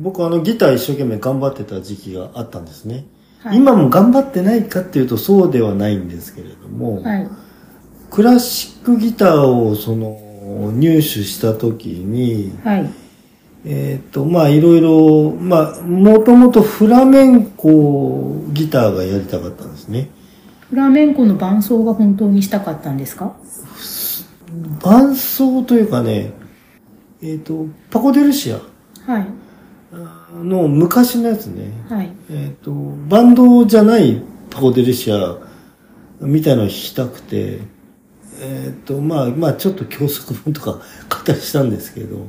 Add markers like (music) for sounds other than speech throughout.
僕あのギター一生懸命頑張ってた時期があったんですね。はい今も頑張ってないかっていうとそうではないんですけれども、はい。クラシックギターをその入手した時に、はい。えっ、と、まあいろいろ、まあもともとフラメンコギターがやりたかったんですね。フラメンコの伴奏が本当にしたかったんですか？伴奏というかね、えっ、と、パコデルシアはい。の昔のやつね。はい。えっ、と、バンドじゃないパコデルシアみたいなのを弾きたくて、えっ、と、まあ、まあ、ちょっと教則本とか買ったりしたんですけど、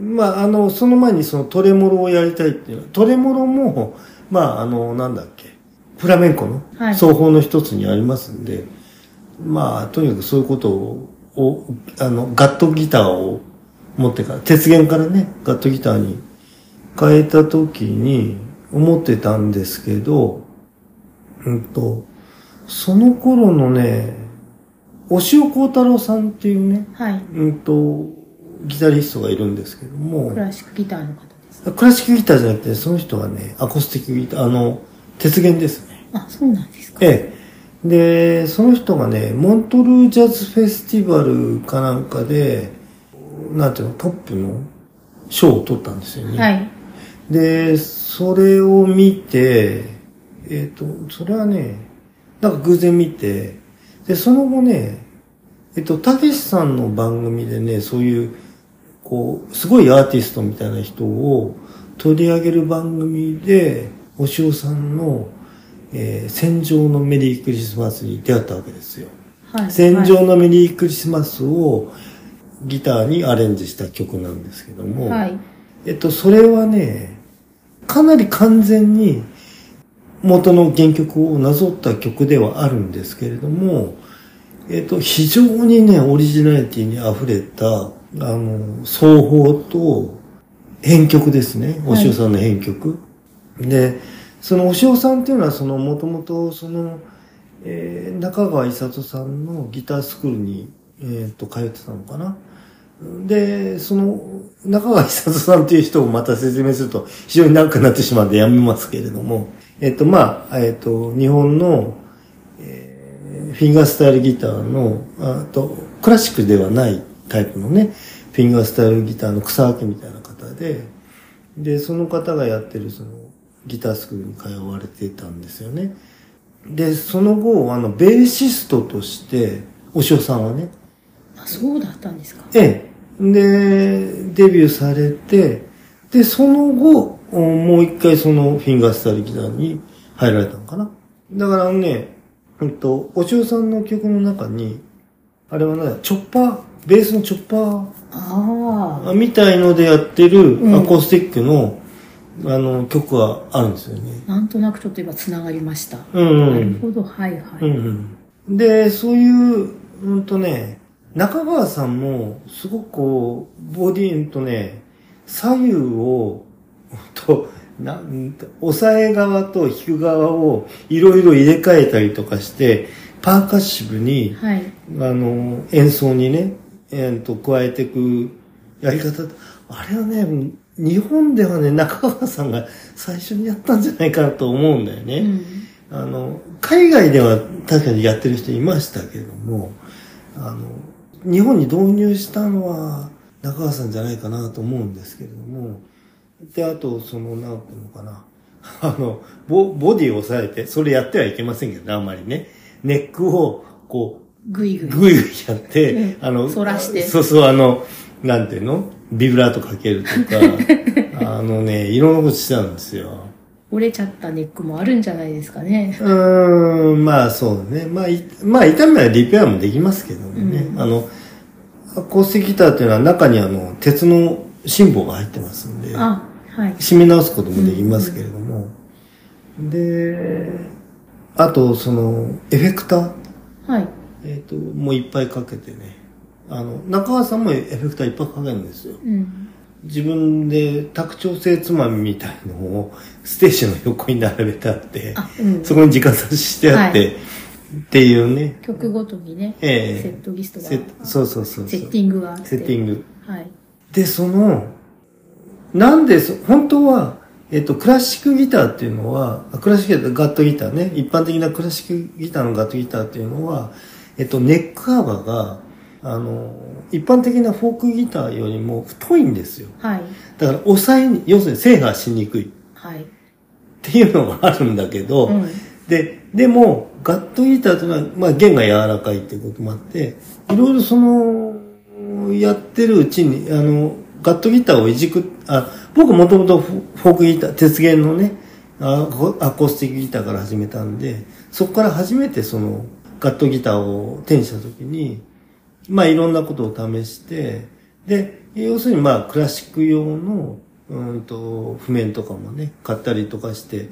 まあ、あの、その前にそのトレモロをやりたいっていうのトレモロも、まあ、あの、なんだっけ、フラメンコのはい奏法の一つにありますんで、まあ、とにかくそういうことを、をあの、ガットギターを持ってから、鉄弦からね、ガットギターに変えた時に思ってたんですけど、うんと、その頃のね、押尾幸太郎さんっていうね、はい。うんと、ギタリストがいるんですけどもク、ラシックギターの方です。クラシックギターじゃなくて、その人はね、アコースティックギター、あの、鉄弦ですね。あ、そうなんですか。ええ。で、その人がね、モントルージャズフェスティバルかなんかで、なんていうの、トップの賞を取ったんですよね。はい。で、それを見て、えっ、と、それはね、なんか偶然見て、で、その後ね、えっと、たけしさんの番組でね、そういう、こう、すごいアーティストみたいな人を取り上げる番組で、おしおさんの、えー戦場のメリークリスマスに出会ったわけですよ。はい。戦場のメリークリスマスをギターにアレンジした曲なんですけども、はい。えっと、それはね、かなり完全に元の原曲をなぞった曲ではあるんですけれども、えっと、非常にね、オリジナリティに溢れた、あの、奏法と編曲ですね。おはい塩さんの編曲。で、そのお塩さんっていうのは、その、もともと、その、えー中川伊里さんのギタースクールに、えっと、通ってたのかな。で、その、中川久人さんという人をまた説明すると非常に長くなってしまうんでやめますけれども、えっと、まあ、えっと、日本の、えーフィンガースタイルギターの、あと、クラシックではないタイプのね、フィンガースタイルギターの草分けみたいな方で、で、その方がやってるその、ギタースクールに通われてたんですよね。で、その後、あの、ベーシストとして、お塩さんはね、あ、そうだったんですか。ええ。で、デビューされて、で、その後、おもう一回そのフィンガースタイルギターに入られたのかな。だからね、うんと、お塩さんの曲の中に、あれはね、チョッパー、ベースのチョッパあーみたいのでやってるうんアコースティックの、あの、曲があるんですよね。あ。なんとなくちょっと今繋がりました。うん、うなるん。ほど。はいはい。うんうん、で、そういう、うんとね、中川さんも、すごくこう、ボディーンとね、左右を、と、(laughs) なん押さえ側と弾く側をいろいろ入れ替えたりとかして、パーカッシブに、はい。あの、演奏にね、えー、と加えていくやり方、あれはね、日本ではね、中川さんが最初にやったんじゃないかなと思うんだよね。うん。あの、海外では確かにやってる人いましたけども、あの、日本に導入したのは中川さんじゃないかなと思うんですけれども、で、あと、その、なんていうのかな、(laughs) あの、ボボディを押さえて、それやってはいけませんけどね、あんまりね。ネックを、こう、ぐいぐい。ぐいぐいやって、うんあの、反らしてそうそう、あの、なんていうの？ビブラートかけるとか、(laughs) あのね、いろんなことしてたんですよ。折れちゃったネックもあるんじゃないですかね。うーん、まあそうね。まあ、いまあ、痛みはリペアもできますけどね。うんあの、アコースティックギターっていうのは中にあの、鉄の芯棒が入ってますんで、あ、はい。締め直すこともできますけれども。で、あと、その、エフェクター、はい。えっ、と、もういっぱいかけてね。あの、中川さんもエフェクターいっぱいかけるんですよ。うん。自分で卓調整つまみみたいのをステージの横に並べてあって、あ、うん。そこに時間差ししてあって、はいっていうね。曲ごとにね、ええセットリストが、セットそうそうそう。セッティングがあって。セッティング。はい。で、その、なんでそ、本当は、えっと、クラシックギターっていうのは、あクラシックギター、ガットギターね、一般的なクラシックギターのガットギターっていうのは、えっと、ネック幅が、あの、一般的なフォークギターよりも太いんですよ。はい。だから、抑えに、要するに制覇しにくいっはい。ていうのがあるんだけど、うん。で、でも、ガットギターというのは、まあ、弦が柔らかいっていうこともあって、いろいろその、やってるうちに、あの、ガットギターをいじく、あ、僕もともとフォークギター、鉄弦のね、あアコースティックギターから始めたんで、そこから初めてその、ガットギターを手にしたときに、まあいろんなことを試して、で、要するにまあクラシック用の、うんと、譜面とかもね、買ったりとかして、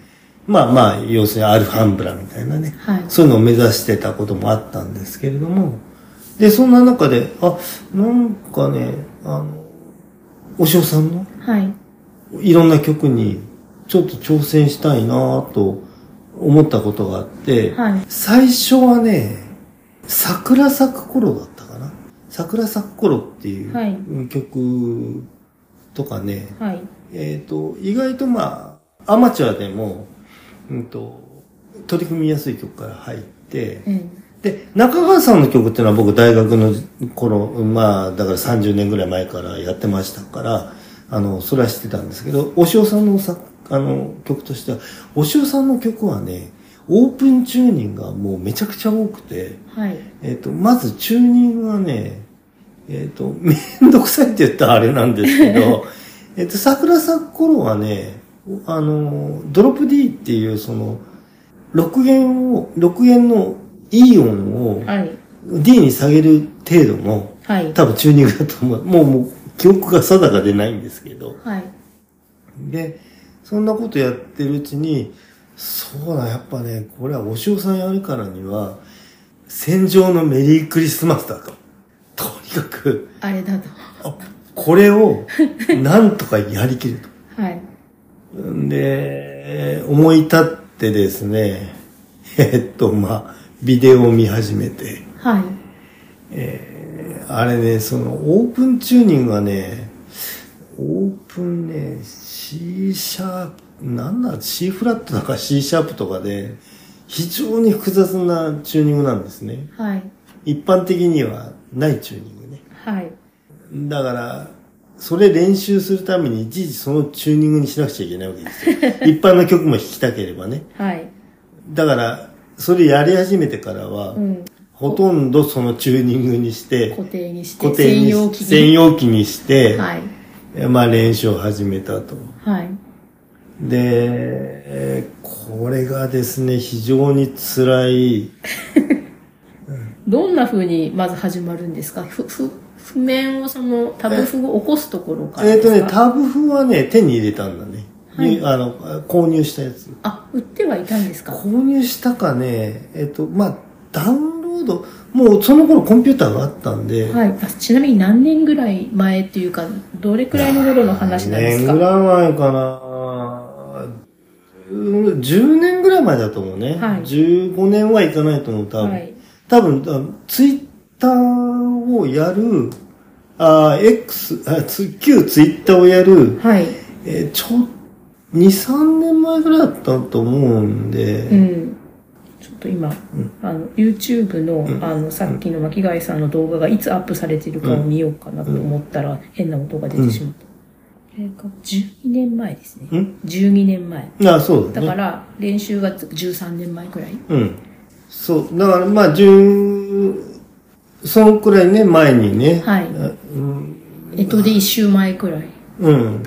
まあまあ、要するにアルファンブラみたいなね、はい。そういうのを目指してたこともあったんですけれども、で、そんな中で、あ、なんかね、あの、お塩さんのはい。いろんな曲にちょっと挑戦したいなと思ったことがあって、はい。最初はね、桜咲く頃だった。桜咲く頃っていう、曲とかね、はい。えっ、と、意外とまあ、アマチュアでも、うんと、取り組みやすい曲から入って、うん。で、中川さんの曲っていうのは僕大学の頃、まあ、だから30年ぐらい前からやってましたから、あの、それは知ってたんですけど、お塩さんのさ、あの、曲としては、お塩さんの曲はね、オープンチューニングがもうめちゃくちゃ多くて、はい。えっ、と、まずチューニングはね、えっ、と、(laughs) めんどくさいって言ったらあれなんですけど、(laughs) えっと、桜咲く頃はね、あの、ドロップ D っていうその、6弦を、6弦の E 音をはい。D に下げる程度のはい。多分チューニングだと思う。もう、もう、記憶が定かでないんですけど。はい。で、そんなことやってるうちに、そうだ、やっぱね、これはお塩さんやるからには、戦場のメリークリスマスだと。とにかく、あれだと。あこれを、なんとかやりきると。はい。で、思い立ってですね、えっと、まあ、ビデオを見始めて、はい。えーあれね、その、オープンチューニングはね、オープンね、C シャープ、なんだ、C フラットだか C シャープとかで、非常に複雑なチューニングなんですね。はい。一般的にはないチューニングね。はい。だから、それ練習するためにいちいちそのチューニングにしなくちゃいけないわけですよ。(laughs) 一般の曲も弾きたければね。はい。だから、それやり始めてからは、うん。ほとんどそのチューニングにして、固定にして、固定に専用機に。専用機にして、はい。まあ練習を始めたと。はい。で、えーこれがですね、非常に辛い、(laughs) どんな風にまず始まるんですか？ふ、ふ、譜面をそのタブ譜を起こすところからえっ、ですか？とね、タブ譜はね、手に入れたんだね。はい。にあの、購入したやつ。あ、売ってはいたんですか？購入したかね、えっ、と、まあ、ダウンロード、もうその頃コンピューターがあったんで、はい。あちなみに何年ぐらい前っていうか、どれくらいの頃の話なんですか？何年ぐらい前かな？うん10年ぐらい前だと思うね。はい15年はいかないと思う、多分。はい。多分、ツイッターをやる、あ、X、あつ旧ツイッターをやる、はい。えーちょ、2、3年前ぐらいだったと思うんで、うん。ちょっと今、あの、YouTube の、あの、さっきの巻貝さんの動画がいつアップされてるかを見ようかなと思ったら、変な音が出てしまった。これが12年前ですね。ん？12年前。あ、そうだね。だから、練習が13年前くらい。うん。そう。だから、まあ、10、そのくらいね、前にね。はいあうん。えっとで1週前くらい。うん。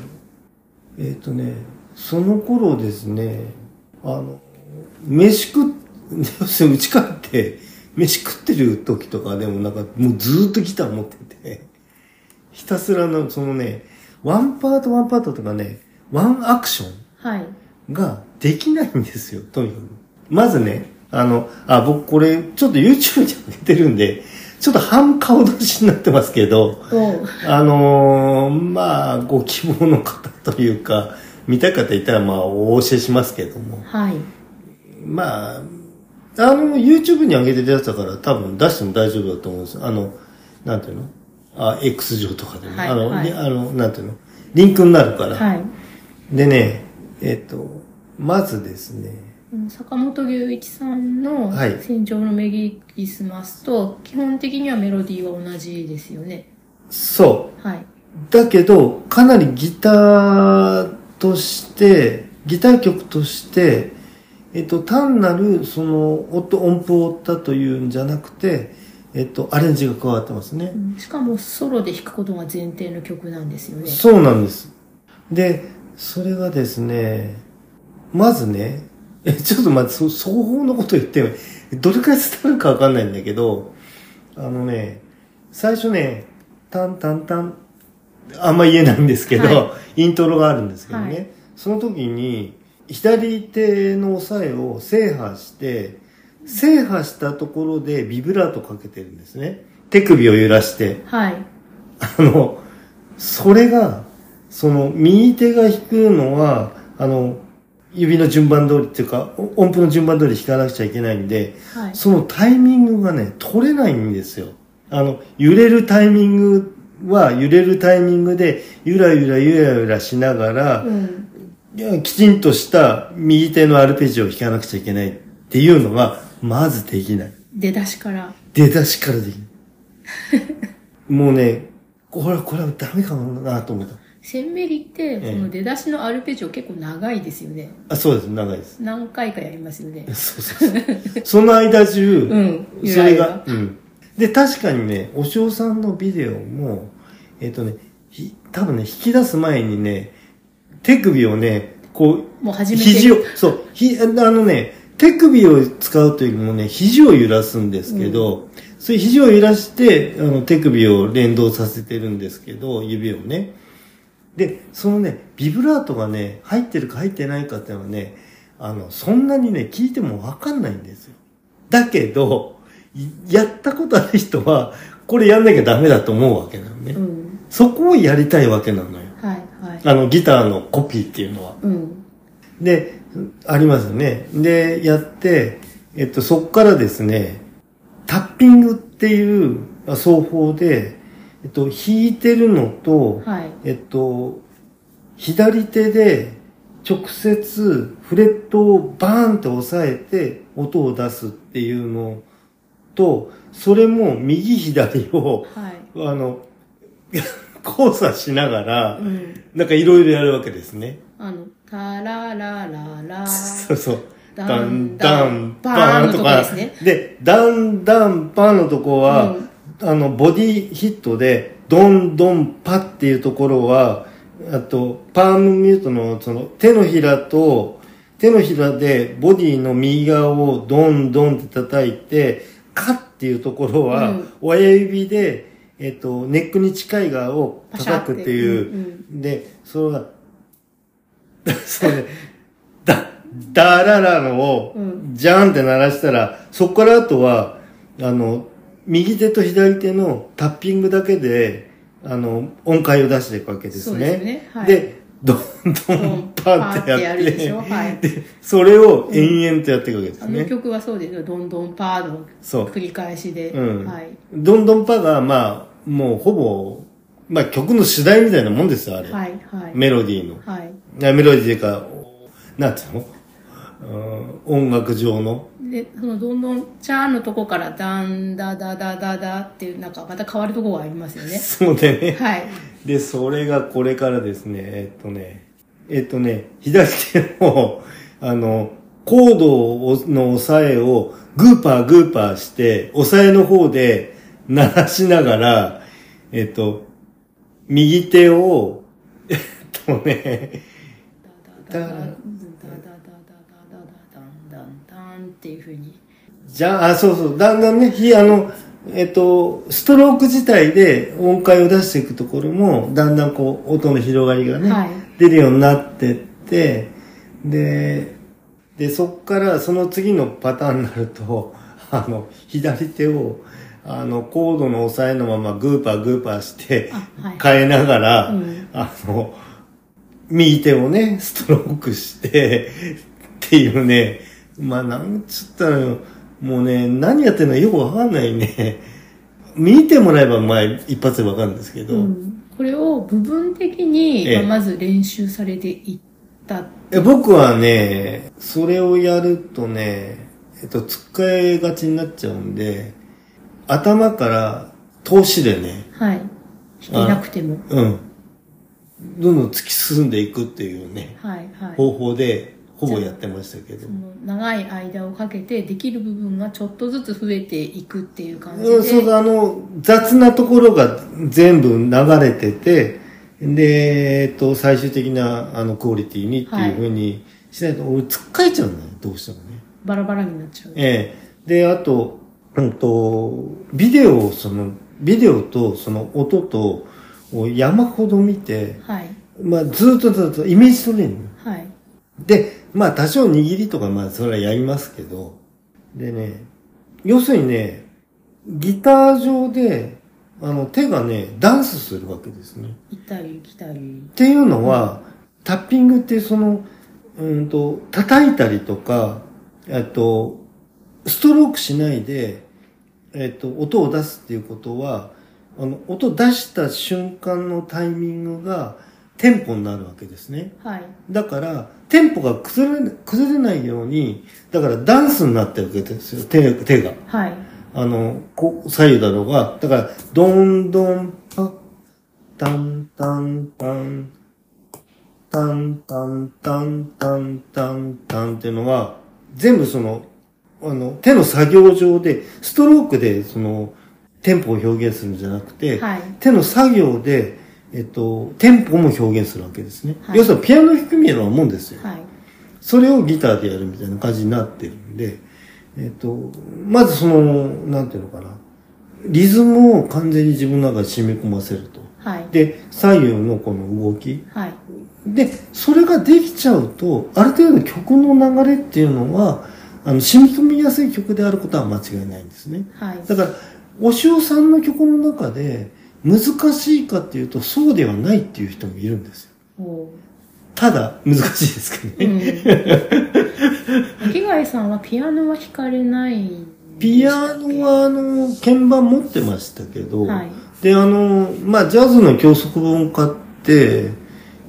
えっ、とね、その頃ですね、あの、飯食っ、(laughs) 要するに家帰って、飯食ってる時とかでもなんか、もうずーっとギター持ってて、ひたすらの、そのね、ワンパートワンパートとかね、ワンアクション。はい。ができないんですよ、とにかく。まずね、あの、あ、僕これ、ちょっと YouTube に上げてるんで、ちょっと半顔出しになってますけど、おあのーまあ、ご希望の方というか、見たい方いたら、まあ、お教えしますけども。はい。まあ、あの、YouTube に上げてるやつだから、多分出しても大丈夫だと思うんですよ。あの、なんていうの？あ、X 上とかでも。はいあの、はいであの、なんていうの？リンクになるから。はい。でね、えっ、と、まずですね、うん坂本龍一さんのはい戦場のメリークリスマスと、基本的にはメロディーは同じですよね。そう。はい。だけど、かなりギターとして、ギター曲として、えっと、単なる、その、音、音符を追ったというんじゃなくて、えっと、アレンジが加わってますねう。んしかもソロで弾くことが前提の曲なんですよね。そうなんです。で、それがですね、まずね、え、ちょっと待って、そ双方のこと言って、どれくらい伝わるかわかんないんだけど、あのね、最初ね、タンタンタン、あんま言えないんですけど、はイントロがあるんですけどね、はいその時に、左手の押さえを制覇して、制覇したところでビブラートかけてるんですね。手首を揺らして。はい。あの、それが、その、右手が弾くのは、あの、指の順番通りっていうか、お音符の順番通り弾かなくちゃいけないんで、はい。そのタイミングがね、取れないんですよ。あの、揺れるタイミングは、揺れるタイミングで、ゆらゆらゆらゆらしながら、うん。きちんとした右手のアルペジオを弾かなくちゃいけないっていうのが、まずできない。出だしから。出だしからできない。(laughs) もうね、これ、これはダメかもなと思った。センメリって、ええその出だしのアルペジオ結構長いですよね。あ、そうです、長いです。何回かやりますよね。(laughs) そうそうそう。その間中、(laughs) うんそれがうん。で、確かにね、お嬢さんのビデオも、えっ、とね、ひ多分ね、引き出す前にね、手首をね、こう、もう始めてる肘を、そう、ひ、あのね、手首を使うというよりもね、肘を揺らすんですけど、そういう肘を揺らして、あの、手首を連動させてるんですけど、指をね。で、そのね、ビブラートがね、入ってるか入ってないかっていうのはね、あの、そんなにね、聞いてもわかんないんですよ。だけど、いやったことある人は、これやんなきゃダメだと思うわけなのね。うん。そこをやりたいわけなのよ。はい、はい。あの、ギターのコピーっていうのは。うん。で、ありますよね。で、やって、えっと、そこからですね、タッピングっていうあ奏法で、えっと、弾いてるのと、はい。えっと、左手で直接フレットをバーンって押さえて音を出すっていうのと、それも右左を、はい。あの、(laughs) 交差しながらう、ん。なんかいろいろやるわけですね。あの、タララララ。そうそう。ダダンンダンとかですね。で、ダンダンパンのとこは、あの、ボディヒットで、ドンドンパっていうところは、あと、パームミュートのその手のひらと、手のひらでボディの右側をドンドンって叩いて、カっていうところは、うん親指で、えっと、ネックに近い側を叩くっていう、うんで、それが、そうね、だ、だららのをう、じゃんって鳴らしたら、そこからあとは、あの、右手と左手のタッピングだけで、あの、音階を出していくわけですね。そうですねはいで、どんどうんんパンってやって、ではいで、それを延々とやっていくわけですあのね。曲はそうですよ。どんどんパーのそう繰り返しで。うんはい。どんどんパが、まあ、もうほぼ、まあ曲の主題みたいなもんですよ、あれ。はい、はい。メロディーの。はい。メロディーっていうか、なんていうの？うん音楽上の？で、そのどんどんチャーのとこからダンダダダダダっていうなんかまた変わるとこがありますよね。(laughs) そうでね。はい。で、それがこれからですね、えっとね、えっとね、左手の、あの、コードの押さえをグーパーグーパーして、押さえの方で鳴らしながら、えっと、右手を、えっとね、ダダダダダダダダダダダンダンダンっていうふうに。じゃあ、あ、そうそう、だんだんね、ひ、あの、えっと、ストローク自体で音階を出していくところも、だんだんこう、音の広がりがね、はい出るようになってって、で、で、そっからその次のパターンになると、あの、左手を、あの、コードの押さえのままグーパーグーパーして、変えながら、うんあの、右手をね、ストロークして、っていうね、まあ、なんつったらよ、もうね、何やってるのかよくわかんないね。見てもらえば、まあ、一発でわかるんですけど、うんこれを部分的に、ええまず練習されていった。え僕はね、それをやるとね、えっと、使いがちになっちゃうんで、頭から投資でね、はい。弾けなくても。うん。どんどん突き進んでいくっていうね、はい、はい。方法で、ほぼやってましたけど長い間をかけてできる部分がちょっとずつ増えていくっていう感じで。うん、そうだ、あの、雑なところが全部流れてて、で、えっと、最終的な、あの、クオリティにっていうふうにしないと、俺、つっかえちゃうんだよ、どうしてもね。バラバラになっちゃう。ええ。で、あと、うんと、ビデオを、その、ビデオとその音と、を山ほど見て、はい。まあ、ずっとずっとイメージトレーニング。はい。で、まあ多少握りとかまあそれはやりますけど、でね、要するにね、ギター上で、あの手がね、ダンスするわけですね。行ったり来たり。っていうのは、タッピングってその、うんと、叩いたりとか、えっと、ストロークしないで、えっと、音を出すっていうことは、あの、音出した瞬間のタイミングがテンポになるわけですね。はい。だから、テンポが崩れ、崩れないように、だからダンスになってるわけですよ、手、手が。はい。あの、こう、左右だろうが、だから、どんどん、パッ、タン、タン、タン、タン、タン、タン、タン、タン、タンっていうのは、全部その、あの、手の作業上で、ストロークで、その、テンポを表現するんじゃなくて、はい。手の作業で、えっと、テンポも表現するわけですね。はい要するにピアノ弾くみたいなもんですよ。はい。それをギターでやるみたいな感じになってるんで、えっ、と、まずその、なんていうのかな。リズムを完全に自分の中で染み込ませると。はい。で、左右のこの動き。はい。で、それができちゃうと、ある程度曲の流れっていうのは、あの、染み込みやすい曲であることは間違いないんですね。はい。だから、お塩さんの曲の中で、難しいかっていうと、そうではないっていう人もいるんですよ。ただ、難しいですけどうね。ん。巻貝さんはピアノは弾かれないんピアノは、あの、鍵盤持ってましたけど、はい。で、あの、まあ、ジャズの教則本買って、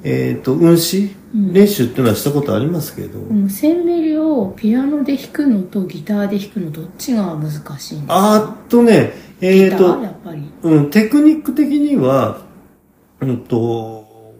えっ、と、運指うん練習っていうのはしたことありますけど、うん、センメリをピアノで弾くのとギターで弾くのどっちが難しいんですか？あーっとね、えっ、ーと、やっぱり。うん、テクニック的には、うんと、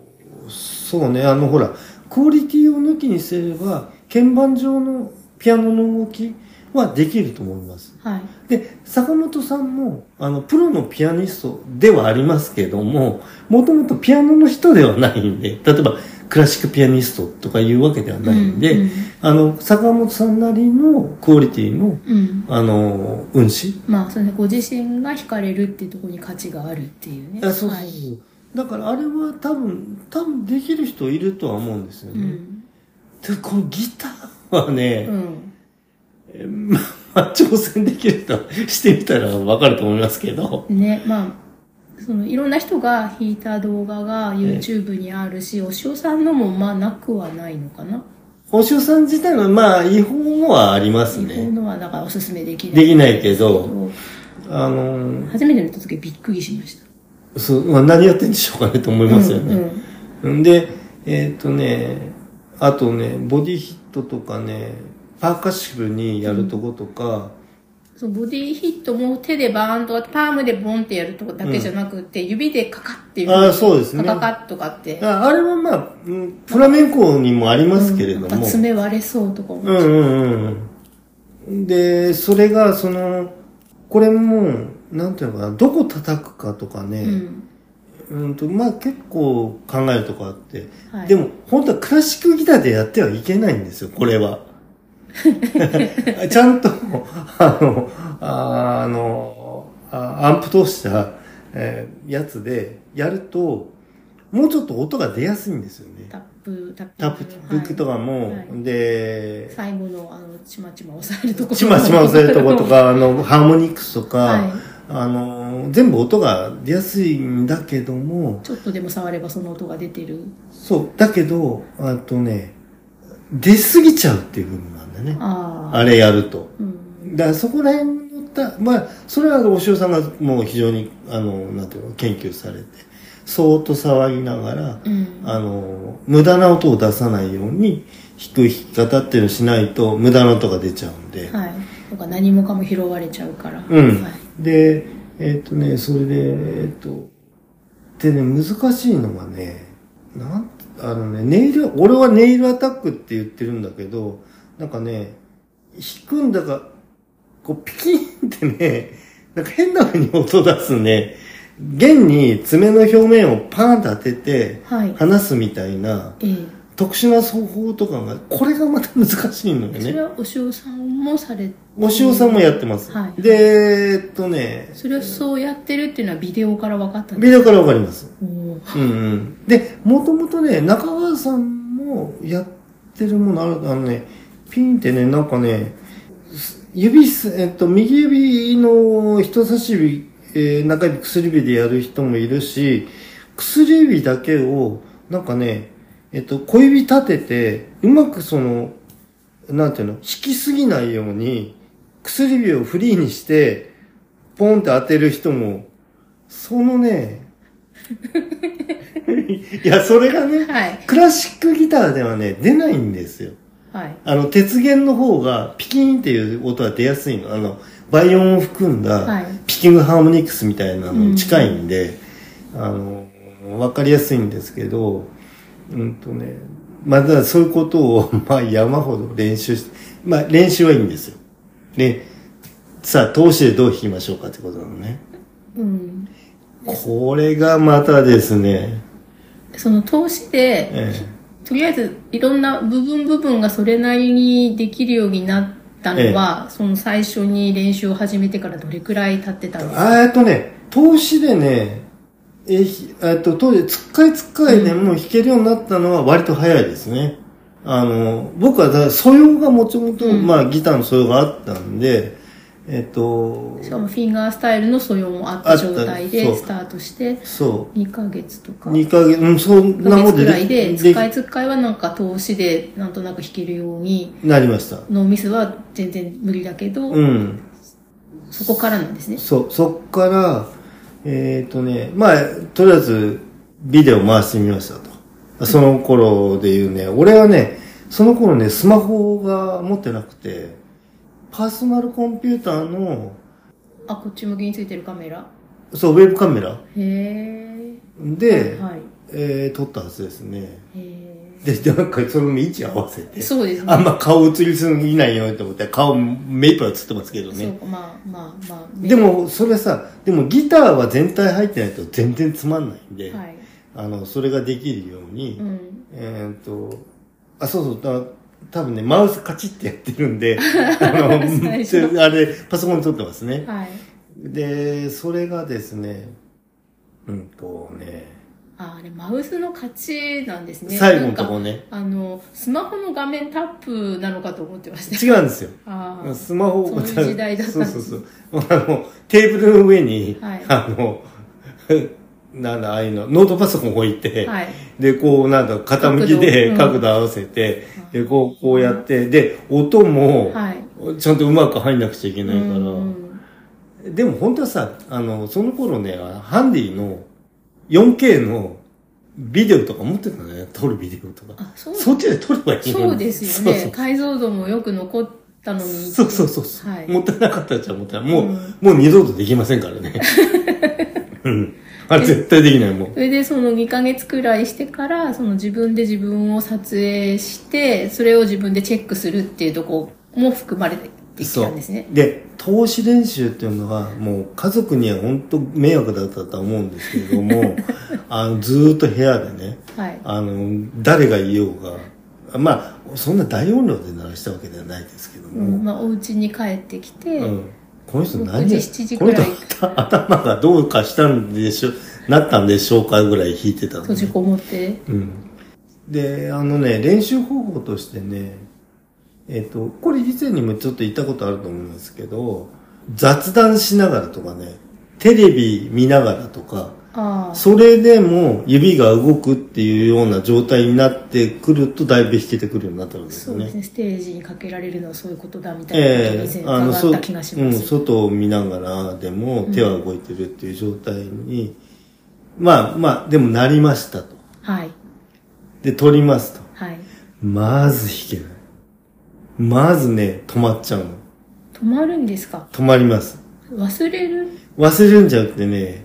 そうね、あの、ほら、クオリティを抜きにすれば、鍵盤上のピアノの動きはできると思います。はい。で、坂本さんも、あの、プロのピアニストではありますけども、もともとピアノの人ではないんで、例えば、クラシックピアニストとかいうわけではないんで、うんあの、坂本さんなりのクオリティの、うん。うんあの、運指まあ、それでご自身が弾かれるっていうところに価値があるっていうね。あそうそうはい。だからあれは多分、多分できる人いるとは思うんですよね。うん。で、このギターはね、うん。え (laughs) まあ、挑戦できる人はしてみたらわかると思いますけど、ね、まあ、そのいろんな人が弾いた動画が YouTube にあるし、お塩さんのもまあなくはないのかな？お塩さん自体はまあ、違法のはありますそういうね。のはだからおすすめできない。できないけど、あの、初めて見た時びっくりしました。そう、まあ、何やってんでしょうかねと思いますよね。うんんで、えっ、とね、あとね、ボディヒットとかね、パーカッシブにやるとことか、そのボディヒットも手でバーンとかパームでボンってやるとこだけじゃなくて、指でカカッっていうああ、そうですね。カカカッとかって。ああれはまあ、うんフラメンコにもありますけれども。なんか爪割れそうとか思うんうんうん。で、それが、その、これも、なんていうのかな、どこ叩くかとかうね、ん。うん、と、まあ結構考えるとこあって、はい。でも、本当はクラシックギターでやってはいけないんですよ、これは。(laughs) ちゃんと、あの、ああの、あアンプ通した、えーやつでやると、もうちょっと音が出やすいんですよね。タップ、タップ。タップブックとかも、はいで、最後の、あの、ちまちま押さえるところ。ちまちま押さえるとことか、あの、ハーモニクスとか、はいあの、全部音が出やすいんだけども、ちょっとでも触ればその音が出てる。そう、だけど、あとね、出すぎちゃうっていう部分ね。ああ。あれやると。うん。だからそこら辺のた、まあ、それはお塩さんがもう非常に、あの、なんていうの、研究されて。そーっと騒ぎながら、うんあの、無駄な音を出さないように、弾く弾き方っていうのをしないと無駄な音が出ちゃうんで。はいとか何もかも拾われちゃうからうん。はいで、えっ、とね、それで、えっ、と、でね、難しいのがね、なん、あのね、ネイル、俺はネイルアタックって言ってるんだけど、なんかね、弾くんだか、こう、ピキンってね、なんか変な風に音出すね、弦に爪の表面をパーンと当てて、はい離すみたいな、ええ特殊な奏法とかが、これがまた難しいのよそれね。はお塩さんもされお塩さんもやってます。はいで、えっとね、それをそうやってるっていうのはビデオから分かったんビデオからわかります。うんうん。で、もともとね、中川さんもやってるものある、あのね、ピンってね、なんかね、す指す、えっと、右指の人差し指、えー中指薬指でやる人もいるし、薬指だけを、なんかね、えっと、小指立てて、うまくその、なんていうの、引きすぎないように、薬指をフリーにして、ポンって当てる人も、そのね、(laughs) いや、それがね、はいクラシックギターではね、出ないんですよ。はい。あの、鉄弦の方がピキーンっていう音は出やすいの。あの、倍音を含んはだい。ピキングハーモニクスみたいなうん。の近いんで、あの、わかりやすいんですけど、うんとね、まあだそういうことを、(laughs) まあ山ほど練習して、まあ練習はいいんですよ。で、さあ、通しでどう弾きましょうかってことなのね。うん。これがまたですね、その投資で、えとりあえずいろんな部分部分がそれなりにできるようになったのは、その最初に練習を始めてからどれくらい経ってたんえですか？あえっとね、投資でね、えっと、当時、つっかいつっかいでも弾けるようになったのは割と早いですね。あの、僕はだから素養がもともと、うん。まあギターの素養があったんで、えっと、しかもフィンガースタイルの素養もあった状態でスタートしてそ2ヶ月とか。う、2ヶ月、うん、そん1ヶなもんで月くらいででつっかいつっかいはなんか投資でなんとなく弾けるようになりました。ノーミスは全然無理だけど、うん。そこからなんですね。そう、そっから、えっ、とね、まあ、とりあえず、ビデオ回してみましたと。その頃で言うね、俺はね、その頃ね、スマホが持ってなくて、パーソナルコンピューターの、あこっち向きについてるカメラ？そう、ウェブカメラ。へえで、はいえー撮ったはずですね。へで、でなんかその位置合わせてえ。そうですね。あんま顔映りすぎないようにと思って、顔目いっぱい映ってますけどね。そうかまあまあまあでも、それさ、でもギターは全体入ってないと全然つまんないんで、はい。あの、それができるように、うん。えーっと、あ、そうそう、だ多分ね、マウスカチってやってるんで、(laughs) あの、あれ、パソコンに撮ってますね。はい。で、それがですね、うんとね、ああれマウスの勝ちなんですね。最後のとこね、あのスマホの画面タップなのかと思ってました。違うんですよ。ああ。スマホそういう時代だったそうそうそう。あの、テーブルの上に、はい。あの、なんだ、ああいうの、ノートパソコン置いて、はい。で、こう、なんだ、傾きで角度合わせて、で、こう、こうやって、で、音も、はい。ちゃんとうまく入んなくちゃいけないから、うんでも本当はさ、あの、その頃ね、ハンディの 4K のビデオとか持ってたね、撮るビデオとか。あそう。そっちで撮ればいいそうですよね。解像度もよく残ったのに。そうそうそうそう、はい。もったいなかったっちゃもったいない。もう、うん。もう二度とできませんからね。(laughs) うん。あれ絶対できないもん。それでその2ヶ月くらいしてからその自分で自分を撮影してそれを自分でチェックするっていうとこも含まれてきたんですね。で、投資練習っていうのは、もう家族には本当迷惑だったとは思うんですけれども、(laughs) あの、ずーっと部屋でね、はい。あの、誰がいようが、まあ、そんな大音量で鳴らしたわけではないですけども、うんまあ、お家に帰ってきて、うんこの人何6時や7時この人頭がどうかしたんでしょ、なったんでしょうかぐらい弾いてたのね。閉じこもって。うん。で、あのね、練習方法としてね、えっ、と、これ以前にもちょっと言ったことあると思うんですけど、雑談しながらとかね、テレビ見ながらとか、それでも指が動くっていうような状態になってくると、だいぶ弾けてくるようになったわけですよねそうです。ねステージにかけられるのはそういうことだみたいなことえに前えあの、そ伺った気がしうん、ます、外を見ながらでも手は動いてるっていう状態にまあまあ、でもなりましたと。はい。で、取りますと。はい。まず弾けない。まずね、止まっちゃうの。止まるんですか？止まります。忘れる？忘れるんじゃなくてね、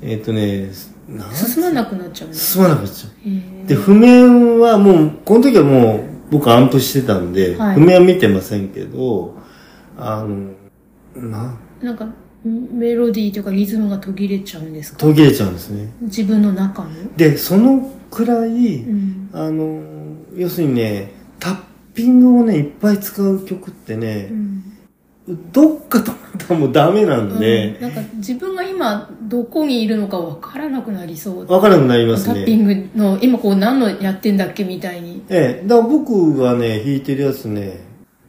えっ、とね、進まなくなっちゃうんです進まなくなっちゃう。で、譜面はもう、この時はもう、僕アンプしてたんで、はい譜面は見てませんけど、あの、な、なんか、メロディーというかリズムが途切れちゃうんですか？途切れちゃうんですね。自分の中の？で、そのくらい、うん。あの、要するにね、タッピングをね、いっぱい使う曲ってうね、ん。どっか止まったらもうダメなんで、うんなんか自分が今どこにいるのかわからなくなりそう。わからなくなりますタッピンね。グの、今こう何のやってんだっけみたいに。ええ、だから僕がね、弾いてるやつね、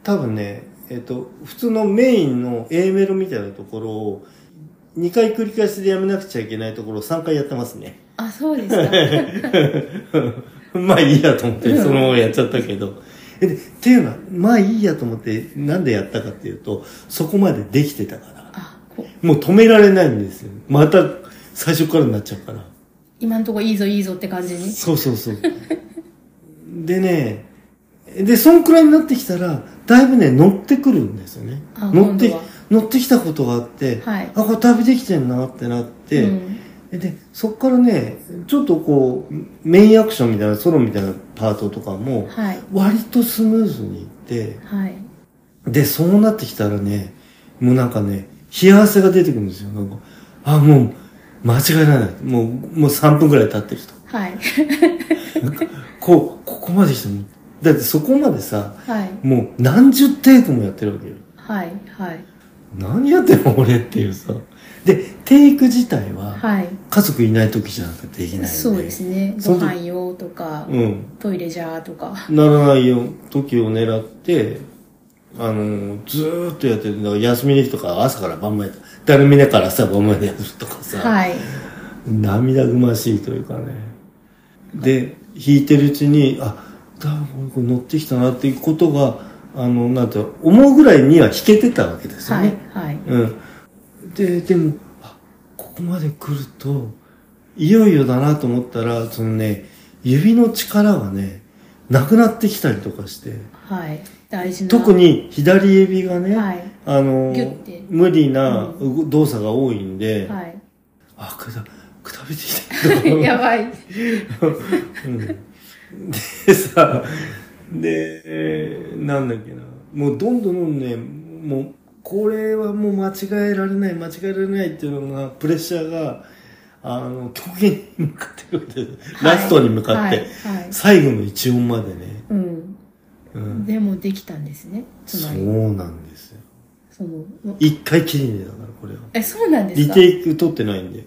多分ね、えっ、と、普通のメインの A メロみたいなところを、2回繰り返しでやめなくちゃいけないところを3回やってますね。あ、そうですか。(laughs) まあいいやと思って、そのままやっちゃったけど。えでっていうのは、まあいいやと思って、なんでやったかっていうと、そこまでできてたから。もう止められないんですよ。また最初からになっちゃうから。今んとこいいぞいいぞって感じに。そうそうそう。(laughs) でね、で、そんくらいになってきたら、だいぶね、乗ってくるんですよね。あ乗って乗ってきたことがあって、はいあ、これ旅できてんなってなって、うんで、そっからね、ちょっとこう、メインアクションみたいな、ソロみたいなパートとかも、はい。割とスムーズにいって、はい。で、そうなってきたらね、もうなんかね、冷や汗が出てくるんですよ。なんか、あ、もう、間違いない。もう、もう3分くらい経ってると。はい。こう、ここまでしても、だってそこまでさ、はい。もう何十テイクもやってるわけよ。はい。はい。何やってんの俺っていうさ。で、テイク自体は、はい。家族いない時じゃなくてできないんで。そうですね。ご飯用とか、うん。トイレじゃーとか。ならないよ、時を狙って、あの、ずーっとやってる。だから休みの日とか朝から晩まで、誰もいないから朝晩までやるとかさ、はい。涙ぐましいというかね。で、弾いてるうちに、あ、だこれ乗ってきたなっていうことが、あの、なんて思うぐらいには弾けてたわけですよはいね。。はい。うん。で、でも、あ、ここまで来ると、いよいよだなと思ったら、そのね、指の力がね、なくなってきたりとかして、はい。大事な。特、に左指がね、はい。あの無理なう動作が多いんで、はい。あ、くだ、くたびてきた。(laughs) やばい。(laughs) でさ、で、えーなんだっけな。もうどんどんどんね、もう、これはもう間違えられない、間違えられないっていうのが、プレッシャーが、あの、極限に向かってくる、はいラストに向かって、はいはい最後の一音までね、うん。うん、でもできたんですね。つそ。うなんですよ。一回きりでだから、これは。え、そうなんですか？リテイク取ってないんで。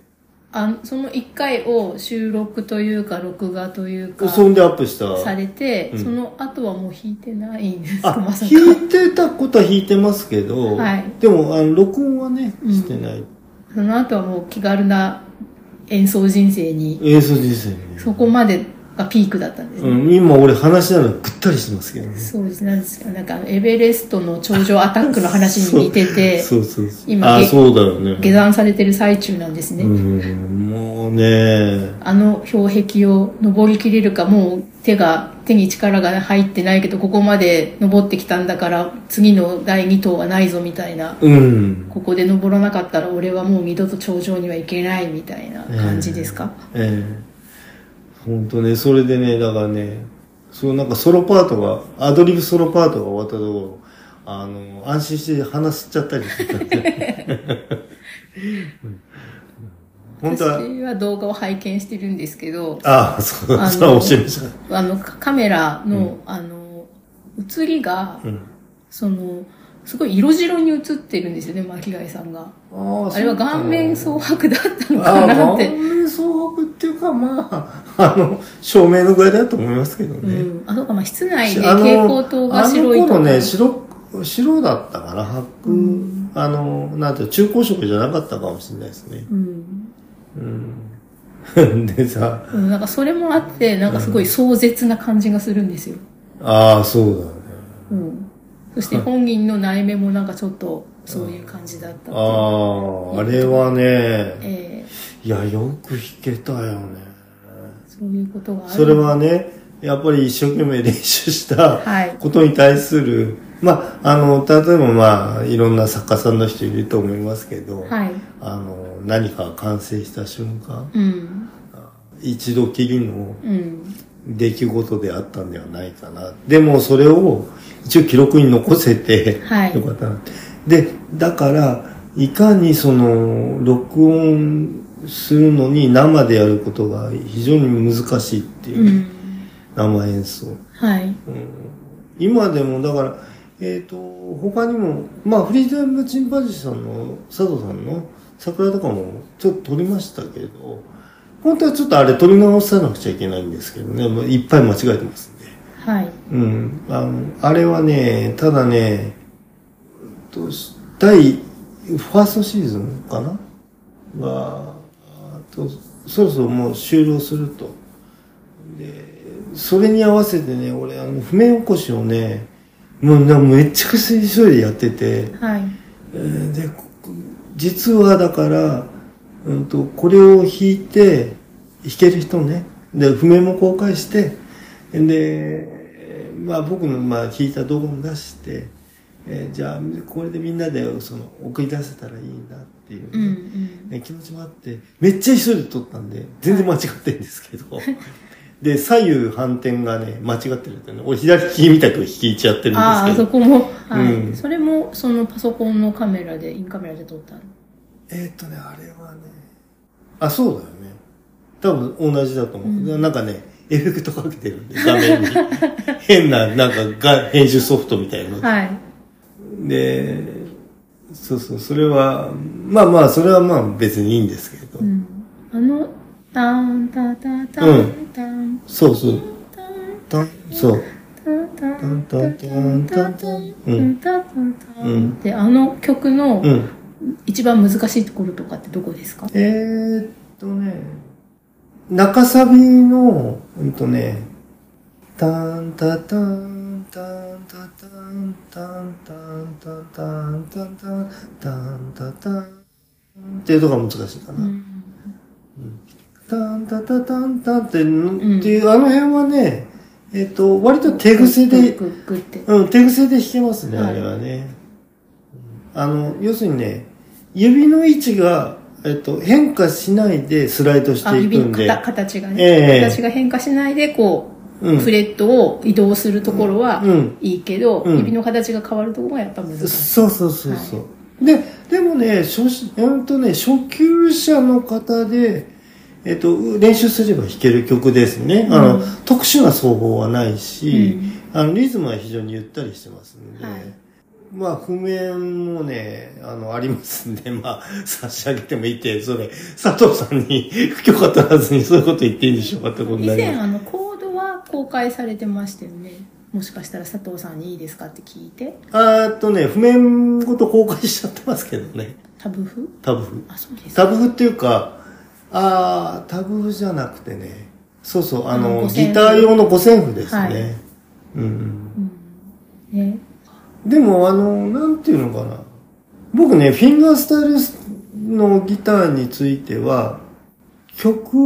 あその一回を収録というか、録画というか、そんでアップした。されて、うんその後はもう弾いてないんですかあ、まさか。弾いてたことは弾いてますけど、はいでも、あの、録音はね、うんしてない。その後はもう気軽な演奏人生に、演奏人生にね。そこまでがピークだったんですね。うん、今俺話しながらぐったりしてますけどね。そうです。なんですか。なんか、エベレストの頂上アタックの話に似てて、(laughs) そうそうそう。今あ、そうだよね。下山されてる最中なんですね。うん、もうね、あの氷壁を登りきれるか、もう手が、手に力が入ってないけど、ここまで登ってきたんだから、次の第2頭はないぞみたいな。うん。ここで登らなかったら俺はもう二度と頂上には行けないみたいな感じですか、ええ本当ね、それでね、だからね、そうなんかソロパートが、アドリブソロパートが終わったところ、あの、安心して話しちゃったりしてたんで。(laughs) うん本当は、私は動画を拝見してるんですけど、ああ、そう、それは教えました。あの、カカメラの、あの、映りが、うん。その、すごい色白に映ってるんですよね、巻貝さんが。ああれは顔面蒼白だったのかなって。顔面蒼白っていうか、まあ、あの、(laughs) 照明の具合だと思いますけどね。うん。あ、そうか、まあ、室内で蛍光灯が白いとあの頃ね、白、白だったかな、白、うんあの、なんていうの中高色じゃなかったかもしれないですね。うん。うん。(laughs) でさ、うん、なんかそれもあって、なんかすごい壮絶な感じがするんですよ。ああ、そうだね。うん。そして本人の内面もなんかちょっとそういう感じだった。ああ、あれはね、えいや、よく弾けたよね。そういうことがある。それはね、やっぱり一生懸命練習したはいことに対する、まあ、あの、例えばまあ、いろんな作家さんの人いると思いますけど、はい。あの、何か完成した瞬間、うん。一度きりのうん。出来事であったんではないかな。でもそれを一応記録に残せて、はいよかったな。で、だから、いかにその、録音するのに生でやることが非常に難しいっていうう、ん。生演奏。はい。今でもだから、えっ、と、他にも、まあ、フリーダムチンパンジーさんの、佐藤さんの桜とかもちょっと撮りましたけど、本当はちょっとあれ撮り直さなくちゃいけないんですけどね、いっぱい間違えてます。はい。うん。あの、あれはね、ただね、と第、ファーストシーズンかな？が、あと、そろそろもう終了すると。で、それに合わせてね、俺、あの、譜面起こしをね、もうなめっちゃくちゃ急いでやってて、はい。えーで、こ実はだから、うんと、これを弾いて、弾ける人ね。で、譜面も公開して、で、まあ僕のまあ弾いた動画も出して、えーじゃあこれでみんなでその送り出せたらいいなっていうね、うんうん。ね気持ちもあって、めっちゃ急いで撮ったんで、全然間違ってるんですけど、(laughs) で、左右反転がね、間違ってるってね、俺左利きみたく弾いちゃってるんああ、ですけど、そこも、はい、うん。それも、そのパソコンのカメラで、インカメラで撮ったの？えーっとね、あれはね、あ、そうだよね。多分同じだと思う。なんかね、エフェクトかけてるんで、画面に。変な、なんかが、編集ソフトみたいなの。はい。で、そうそう、それは、まあまあ、それはまあ別にいいんですけど。うん。あの、タンタタタンうんタンそうそう。タンたそう。タンタンタンタンタンタンタン。うん。タンタンタンうんで、あの曲のうん。一番難しいところとかってどこですか？えー、っとね、中サビの、うんとね、タンタタン、タンタタン、タンタンタンタンタンタン、タンタタンっていうとこが難しいかな。タンタタタンタンって、っていう、あの辺はね、えっと、割と手癖で、うん、手癖で弾けますね、あれはね。あの、要するにね、指の位置が、えっと、変化しないでスライドしあ、ていく指んで。形形がね、ええ。形が変化しないで、こう、うん。フレットを移動するところはうん。いいけど、うん。指の形が変わるところがやっぱ難しい。そうそうそうそう。で、でもね、初心、えっとね、初級者の方で、えっと、練習すれば弾ける曲ですね。あの、うん。特殊な奏法はないし、うん。あの、リズムは非常にゆったりしてますんで、はいまあ、譜面もね、あの、ありますんで、(laughs) まあ、差し上げてもいいって、それ、佐藤さんに不 (laughs) 許可取らずにそういうこと言っていいんでしょうかってことに以なります。前あのコードは公開されてましたよね。もしかしたら佐藤さんにいいですかって聞いて。あーっとね、譜面ごと公開しちゃってますけどね。タブ譜？タブ譜。あ、そうですか。タブ譜っていうか、あー、タブ譜じゃなくてね、そうそう、ああの、ギター用の五線譜ですね。はいうん。うん。ね。でも、あの、なんていうのかな。僕ね、フィンガースタイルのギターについては、曲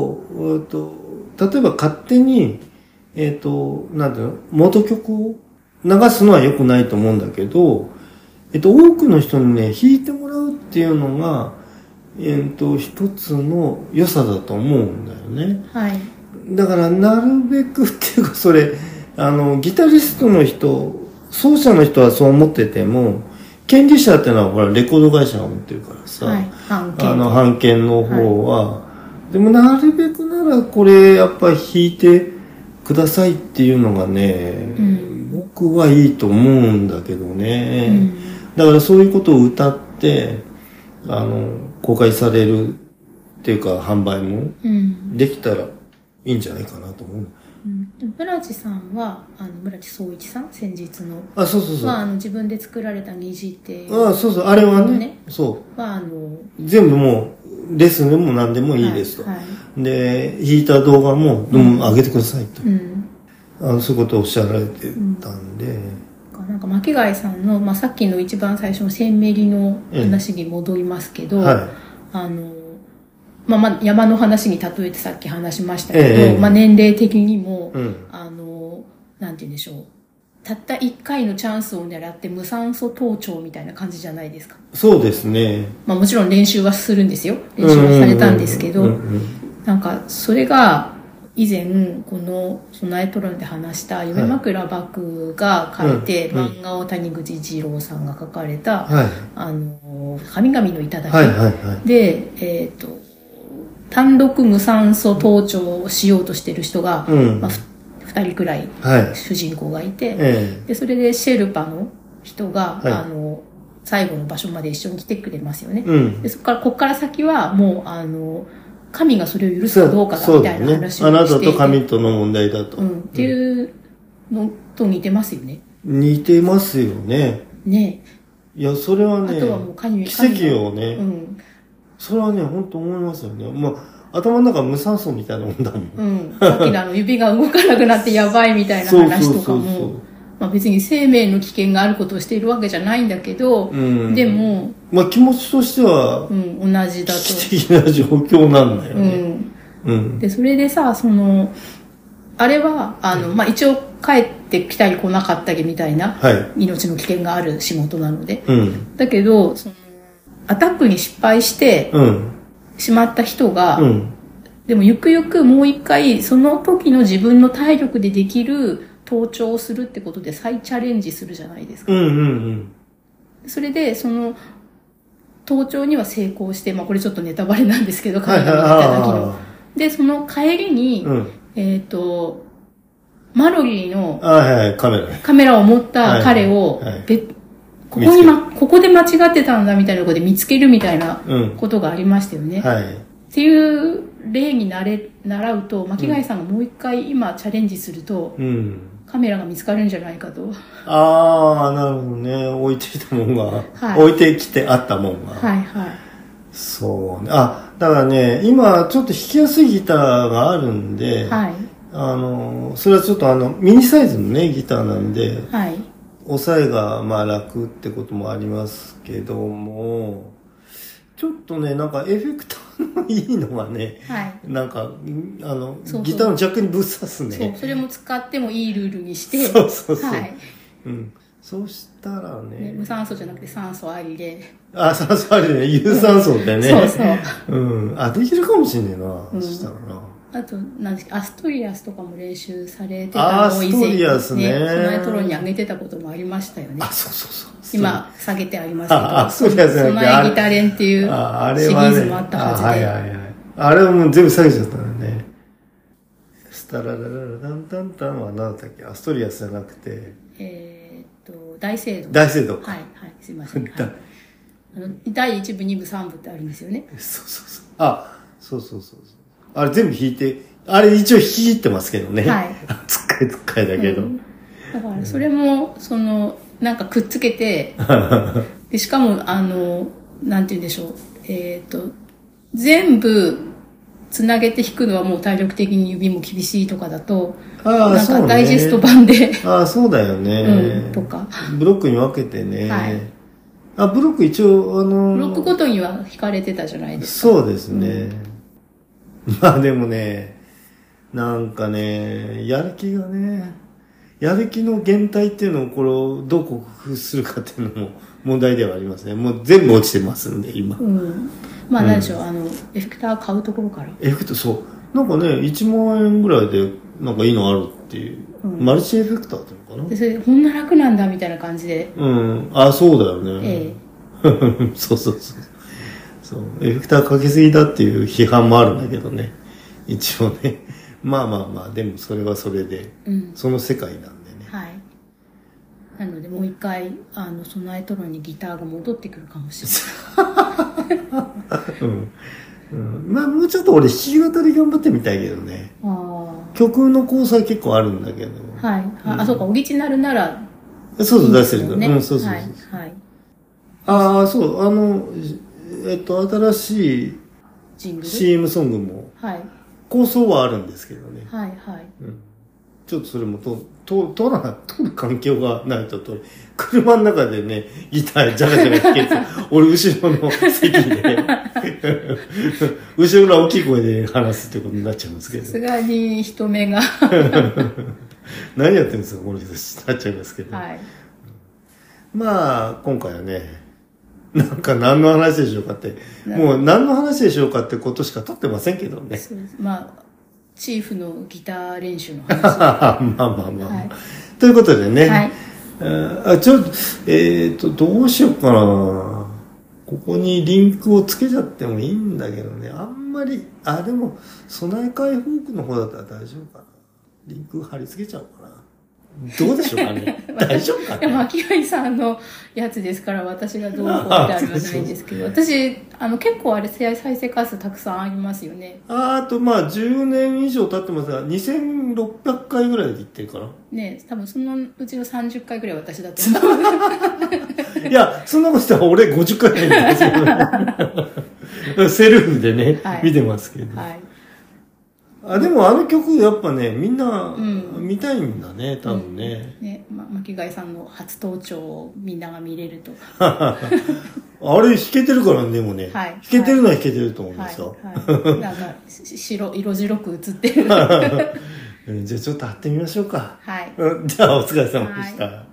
を、えっと、例えば勝手に、えっと、なんていうの、元曲を流すのは良くないと思うんだけど、えっと、多くの人にね、弾いてもらうっていうのが、えっと、一つの良さだと思うんだよね。はい。だから、なるべくっていうか、それ、あの、ギタリストの人、奏者の人はそう思ってても、権利者ってのは、ほら、レコード会社が持ってるからさ、はい。あの、版権の方は、でも、なるべくなら、これ、やっぱ弾いてくださいっていうのがね、うん僕はいいと思うんだけどね。うんだから、そういうことを歌って、あの、公開されるっていうか、販売もうん。できたらいいんじゃないかなと思う。村地さんは、あの、村地総一さん、先日の、あ、そうそうそう。は、あの、自分で作られた虹って、あそうそう、あれはね、ねそは、あの、う。全部もう、レッスンでも何でもいいですと。はい。はいで、弾いた動画も、どうも上げてくださいと。うん。あのそういうことをおっしゃられてたんで、なんか巻貝さんの、まあ、さっきの一番最初のセンメリの話に戻りますけど、はあのまあまあ山の話に例えてさっき話しましたけど、ええまあ年齢的にも、うん。あの、なんて言うんでしょう。たった一回のチャンスを狙って無酸素登頂みたいな感じじゃないですか。そうですね。まあもちろん練習はするんですよ。練習はされたんですけど、なんかそれが以前この備えトロンで話した夢枕幕が書いて、漫画を谷口二郎さんが書かれた、はい。あの、神々の頂き、はいはいはい。で、えっ、と、単独無酸素登頂をしようとしてる人が、うんまあ、ふ二人くらいはい。主人公がいて、えで、それでシェルパの人が、はいあの、最後の場所まで一緒に来てくれますよねえ。うん。で、そこから、ここから先はもう、あの、神がそれを許すかどうかだみたいな。話をしていて、あなたと神との問題だと。うん、っていうのと似てますよね。似てますよね。ねいや、それはね、あとはもう神奇跡をね、うん、それはね、本当思いますよね。まあ、頭の中無酸素みたいなもんだもん。うん。さっきのあの指が動かなくなってやばいみたいな話とかも、まあ別に生命の危険があることをしているわけじゃないんだけど、うんでも、まあ気持ちとしてはう、ん、同じだと。危機的な状況なんだようね。ん。うん。で、それでさ、その、あれは、あの、まあ一応帰ってきたり来なかったりみたいな、はい。命の危険がある仕事なので。うん。だけど、その、アタックに失敗してうん。しまった人が、うん。でもゆくゆくもう一回、その時の自分の体力でできる登頂をするってことで再チャレンジするじゃないですか。うん。うん。それで、その、登頂には成功して、まあこれちょっとネタバレなんですけど、はいはい彼らのいただきの。あで、その帰りに、あ。うん。えっ、と、マロリーのカメラを持った彼をはいはい、べここにま、ここで間違ってたんだみたいなところで見つけるみたいなうん。ことがありましたよね。はい。っていう例になれ、習うと、巻貝さんがもう一回今チャレンジすると、うん。カメラが見つかるんじゃないかと。ああ、なるほどね。置いてきたもんが、はい置いてきてあったもんが。はいはい。そうね。あ、だからね、今ちょっと弾きやすいギターがあるんで、はい。あの、それはちょっとあの、ミニサイズのね、ギターなんで、はい。押さえがまあ楽ってこともありますけども、ちょっとね、なんかエフェクターのいいのがね、はい。なんか、んあの、そうそうギターのジャックにぶっ刺すそう、ね。それも使ってもいいルールにして、そうそうそう。はい。うん。そうしたらねね、無酸素じゃなくて酸素ありで。あ、酸素あるね、有酸素でね。そうそう。うん。あ、できるかもしんねえな、うんそしたらな。あと、なんですか、アストリアスとかも練習されてあたのを以アストリアスねそのエトロに上げてたこともありましたよねあ、。そうそうそう。今、下げてありますけど。あアストリアス備えギタレンっていうシリ。ーズもあったはずで。あはいはいはい。あれはもう全部下げちゃったんだね。スタララララダンタンタンは何だったっけ？アストリアスじゃなくて、えーっと、大聖堂。大聖堂。はい、はい、すいません。はいだ (laughs) あの第1部、2部、3部ってあるんですよね。そうそうそう。あ、そうそうそうそう。あれ全部弾いて、あれ一応弾いてますけどね。はい。(laughs) つっかいつっかいだけど。うんだから、それも、その、なんかくっつけて、(laughs) でしかも、あの、なんて言うんでしょう。えーっと、全部、つなげて弾くのはもう体力的に指も厳しいとかだと、ああ、なん。かダイジェスト版で、ああ、そうだよね。(laughs) うん、とか。ブロックに分けてね。はいあ、ブロック一応、あのブロックごとには弾かれてたじゃないですか。そうですね。(laughs) まあでもね、なんかね、やる気がね、やる気の減退っていうのをこれをどう克服するかっていうのも問題ではありますね。もう全部落ちてますんで、今。うん。まあ、なんでしょう、あの、エフェクター買うところから。エフェクト、そう。なんかね、1万円ぐらいでなんかいいのあるっていう。うんマルチエフェクターっていうのかで、それで、こんな楽なんだみたいな感じで、なうん。あ、そうだよね。え (laughs) そうそうそう。そう。エフェクターかけすぎだっていう批判もあるんだけどね。一応ね。(laughs) まあまあまあ、でもそれはそれで、えうん。その世界なんでね。はい。なので、もう一回、あの、備えトロにギターが戻ってくるかもしれ (laughs) うん。うん、まあもうちょっと俺弾き語り頑張ってみたいけどね。曲の構成結構あるんだけど。あ。はい。あ、あそうか、オリジナルならそうそう、いい出せるから。うん、そうそうそう。はい。はい。ああ、そう、あの、えっと、新しいジングル？CM ソングもはい。構想はあるんですけどね。はい、はい。うん。ちょっとそれもと、と、通らない、通る環境がないと、と車の中でね、ギタージャカジャカ弾けて、(laughs) 俺後ろの席で、後ろから大きい声で話すってことになっちゃうんですけど。さすがに人目が。(laughs) 何やってるんですか、この人たちなっちゃいますけど。はい。まあ、今回はね、なんか何の話でしょうかって、もう何の話でしょうかってことしか経ってませんけどね。まあ、チーフのギター練習の話。(laughs) まあまあまあまあ。はいということでね、はい。あちょっと、えっ、と、どうしようかな。ここにリンクをつけちゃってもいいんだけどね、あんまり、あ、でも、備え替えフォークの方だったら大丈夫かな。リンク貼り付けちゃおうかな。どうでしょうかね？(laughs) 大丈夫かでも、な。秋貝さんのやつですから、私がどうこうってあるわけないんですけど、私、あの、結構あれ、再生回数たくさんありますよね。ああと、まあ、10年以上経ってますが、2600回ぐらいで言ってるかな？ね多分そのうちの30回ぐらい私だと思う。いや、そんなことしたら俺50回なんですよ。(laughs) セルフでね、はい見てますけど。はい。あ、でもあの曲やっぱね、みんなうん見たいんだね、多分ね。ね、ま、巻貝さんの初登頂をみんなが見れると。(laughs) あれ弾けてるからね、でもね。はい弾けてるのは弾けてると思うんはい。ですよ。はい。なんか、し (laughs) 白、色白く映ってる。(laughs) うんじゃあちょっと貼ってみましょうか。はい。うんじゃあお疲れ様でした。